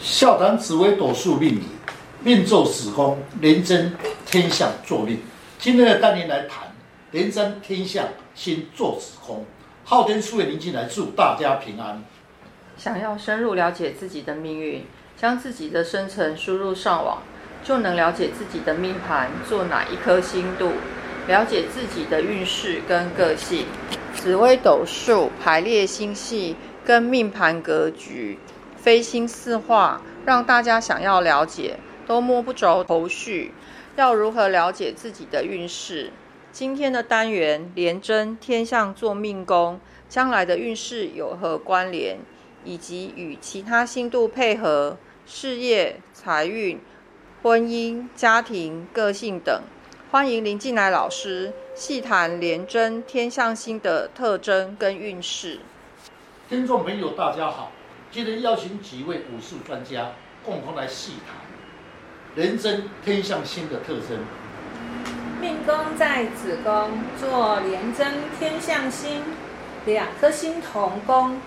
笑谈紫微斗数命理，命坐子宫，廉贞天相坐命。今天的单元来谈廉贞天相星坐子宫。昊天书院林进来祝大家平安。想要深入了解自己的命运，将自己的生辰输入上网，就能了解自己的命盘做哪一颗星度，了解自己的运势跟个性。紫微斗数排列星系跟命盘格局。飞星四化，让大家想要了解都摸不着头绪。要如何了解自己的运势？今天的单元廉贞天象做命宫，将来的运势有何关联，以及与其他星度配合，事业、财运、婚姻、家庭、个性等。欢迎林进来老师细谈廉贞天象星的特征跟运势。听众朋友，大家好。今天邀请几位武术专家共同来细谈人生天象星的特征。命宫在子宫，做廉贞天象星，两颗星同宫，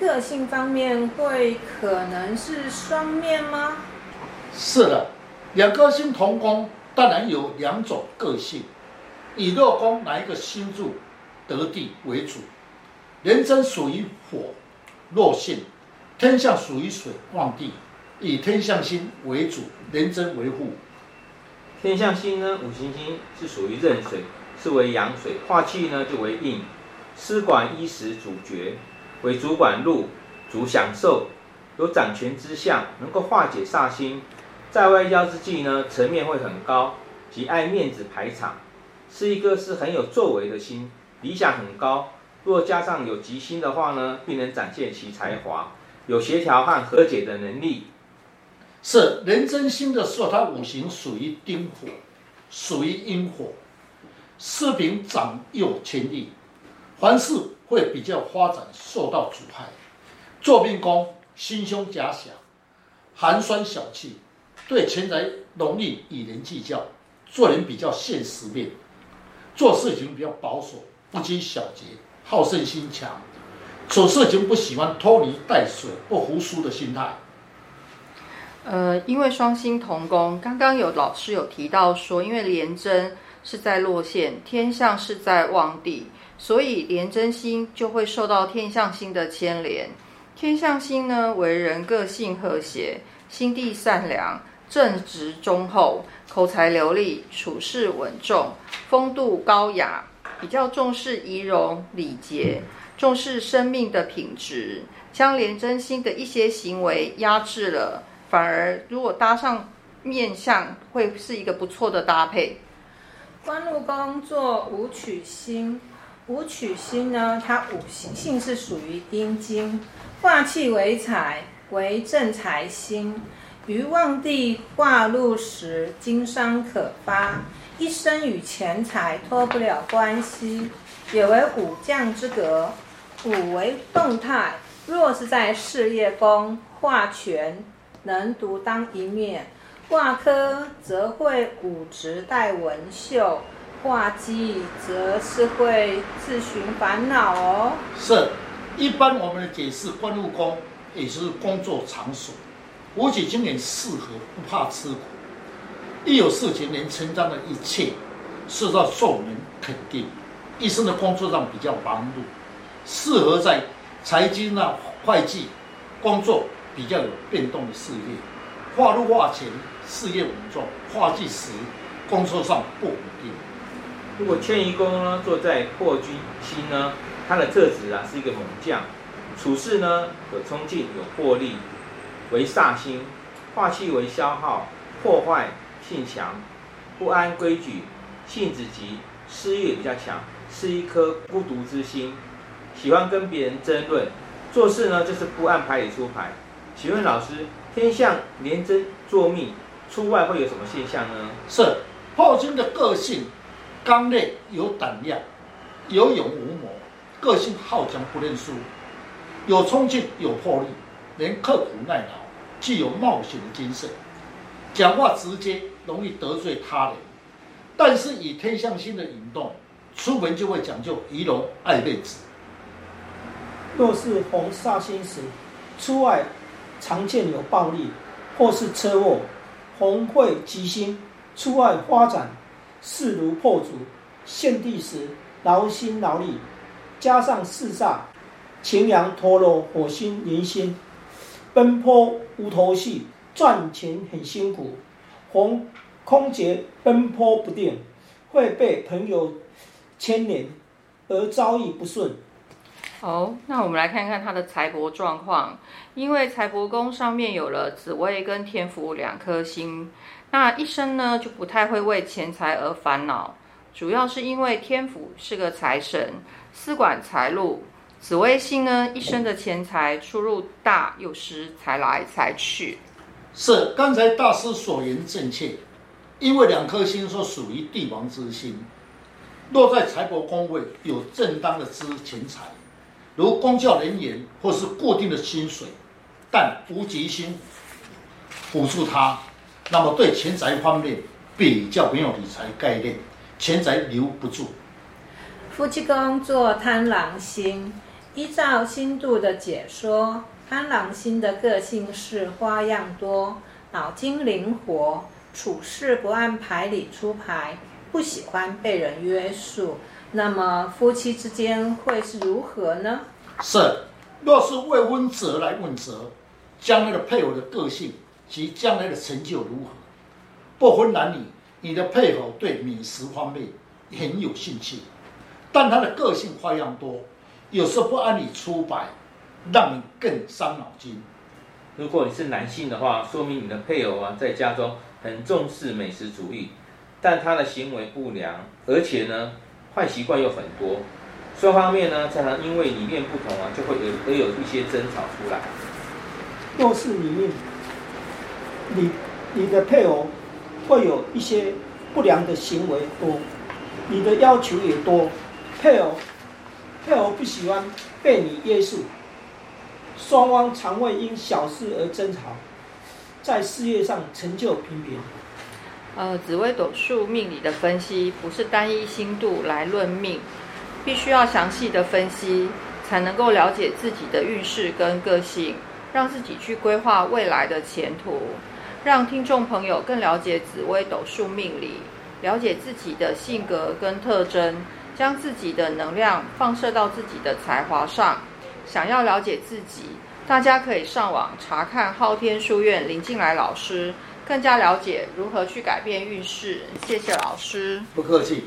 个性方面会可能是双面吗？是的，两颗星同宫，当然有两种个性，以落宫哪一个星柱得地为主。廉贞属于火，弱性。天下属于水旺地，以天相星为主，廉贞为护。天相星呢，五行星是属于壬水，是为阳水，化气呢就为印。司管衣食主角，为主管禄，主享受，有掌权之相，能够化解煞星。在外交之际呢，层面会很高，及爱面子排场，是一个是很有作为的星，理想很高。若加上有吉星的话呢，必能展现其才华。有协调和和解的能力，是人真心的时候，它五行属于丁火，属于阴火，四平长幼谦悌，凡事会比较发展受到阻碍。做命宫心胸狭小，寒酸小气，对钱财容易与人计较，做人比较现实面，做事情比较保守，不拘小节，好胜心强。处事情不喜欢拖泥带水、不服输的心态。呃，因为双星同宫，刚刚有老师有提到说，因为廉贞是在落线，天象是在旺地，所以廉贞星就会受到天象星的牵连。天象星呢，为人个性和谐，心地善良，正直忠厚，口才流利，处事稳重，风度高雅，比较重视仪容礼节。重视生命的品质，将廉贞星的一些行为压制了，反而如果搭上面相，会是一个不错的搭配。官禄宫坐武曲星，武曲星呢，它五行性是属于阴金，化气为财，为正财星，于旺地化禄时，经商可发，一生与钱财脱不了关系，也为武将之格。五为动态，若是在事业宫化权，能独当一面；挂科则会武职带文秀，挂忌则是会自寻烦恼哦。是，一般我们的解释，官禄宫也就是工作场所，武曲星也适合不怕吃苦，一有事情能承担的一切，受到众人肯定，一生的工作上比较忙碌。适合在财经啊、会计工作比较有变动的事业，化禄化权，事业稳重；化忌时，工作上不稳定。如果迁移宫呢，坐在破军星呢，它的特质啊是一个猛将，处事呢有冲劲、有魄力，为煞星，化气为消耗、破坏性强，不安规矩，性子急，私欲比较强，是一颗孤独之心。喜欢跟别人争论，做事呢就是不按牌理出牌。请问老师，天相廉贞坐命出外会有什么现象呢？是破军的个性刚烈有胆量，有勇无谋，个性好强不认输，有冲劲有魄力，能刻苦耐劳，具有冒险的精神，讲话直接，容易得罪他人。但是以天相星的引动，出门就会讲究仪容爱面子。若是逢煞星时，出外常见有暴力或是车祸，逢会吉星，出外发展势如破竹，现地时劳心劳力，加上四煞擎羊陀罗火星铃星，奔波无头绪，赚钱很辛苦，逢空劫奔波不定，会被朋友牵连而遭遇不顺。好，那我们来看看他的财帛状况。因为财帛宫上面有了紫微跟天府两颗星，那一生呢就不太会为钱财而烦恼。主要是因为天府是个财神，司管财路；紫微星呢，一生的钱财出入大，有时财来财去。是刚才大师所言正确，因为两颗星说属于帝王之星，落在财帛宫位有正当的资钱财。如公教人员或是固定的薪水，但无吉星辅助他，那么对钱财方面比较没有理财概念，钱财留不住。夫妻宫做贪狼星，依照星度的解说，贪狼星的个性是花样多，脑筋灵活，处事不按牌理出牌，不喜欢被人约束。那么夫妻之间会是如何呢？是，若是未婚者来问责，将来的配偶的个性及将来的成就如何？不婚男女，你的配偶对美食方面很有兴趣，但他的个性花样多，有时候不按理出牌，让你更伤脑筋。如果你是男性的话，说明你的配偶啊，在家中很重视美食主义，但他的行为不良，而且呢。坏习惯又很多，双方面呢，常常因为理念不同啊，就会有而有一些争吵出来。若是里面，你你的配偶会有一些不良的行为多，你的要求也多，配偶配偶不喜欢被你约束，双方常会因小事而争吵，在事业上成就平平。呃，紫微斗数命理的分析不是单一星度来论命，必须要详细的分析，才能够了解自己的运势跟个性，让自己去规划未来的前途，让听众朋友更了解紫微斗数命理，了解自己的性格跟特征，将自己的能量放射到自己的才华上。想要了解自己，大家可以上网查看昊天书院林进来老师。更加了解如何去改变运势，谢谢老师。不客气。